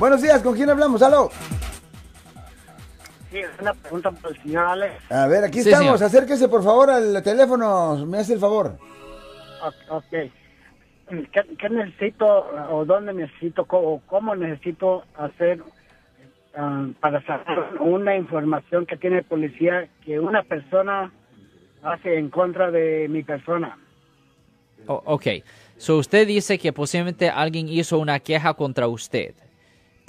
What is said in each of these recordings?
Buenos días, ¿con quién hablamos? ¡Aló! Sí, es una pregunta para el señor Alex. A ver, aquí Sí, estamos. señor. Acérquese, por favor, al teléfono. Me hace el favor. O- Ok. ¿Qué, qué necesito o dónde necesito o cómo necesito hacer ah, para sacar una información que tiene policía que una persona hace en contra de mi persona? O- ok. So usted dice que posiblemente alguien hizo una queja contra usted,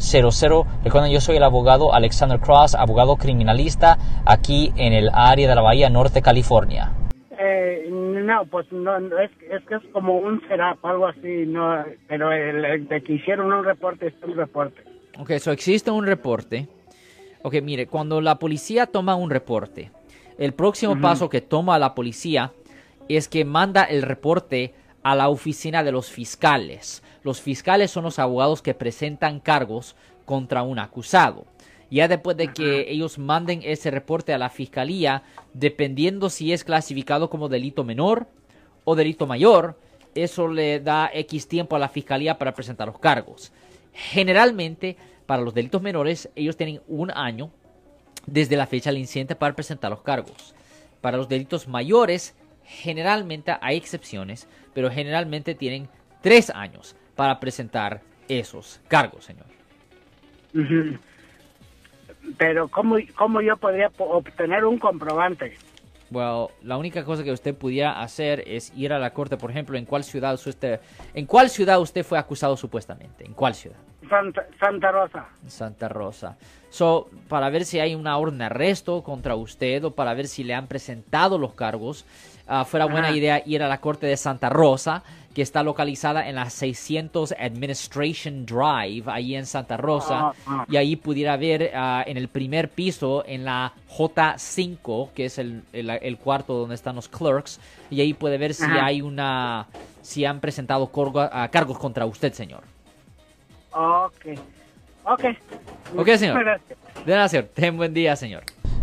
1-800-530-1800. Recuerden, yo soy el abogado Alexander Cross, abogado criminalista aquí en el área de la Bahía Norte, California. Eh, no, pues no, no, es, es que es como un setup, algo así, no, pero el, el de que hicieron un reporte es un reporte. Ok, so existe un reporte. Ok, mire, cuando la policía toma un reporte, el próximo paso que toma la policía es que manda el reporte a la oficina de los fiscales. Los fiscales son los abogados que presentan cargos contra un acusado. Ya después de que ellos manden ese reporte a la fiscalía, dependiendo si es clasificado como delito menor o delito mayor, eso le da X tiempo a la fiscalía para presentar los cargos. Generalmente, para los delitos menores, ellos tienen un año desde la fecha del incidente para presentar los cargos. Para los delitos mayores, generalmente hay excepciones, pero generalmente tienen tres años para presentar esos cargos, señor. Pero ¿cómo, cómo yo podría po- obtener un comprobante? Well, la única cosa que usted pudiera hacer es ir a la corte, por ejemplo, en cuál ciudad usted, en cuál ciudad usted fue acusado supuestamente, en cuál ciudad. Santa, Santa Rosa. Santa Rosa. So, para ver si hay una orden de arresto contra usted o para ver si le han presentado los cargos, ah, fuera buena Ajá. idea ir a la corte de Santa Rosa, que está localizada en la 600 Administration Drive, ahí en Santa Rosa. Ah, ah. Y ahí pudiera ver en el primer piso, en la J5, que es el, el- el cuarto donde están los clerks, y ahí puede ver si Ajá. hay una, si han presentado corgo- cargos contra usted, señor. Ok. Ok. Ok, señor. Gracias. De nada, señor. Ten buen día, señor.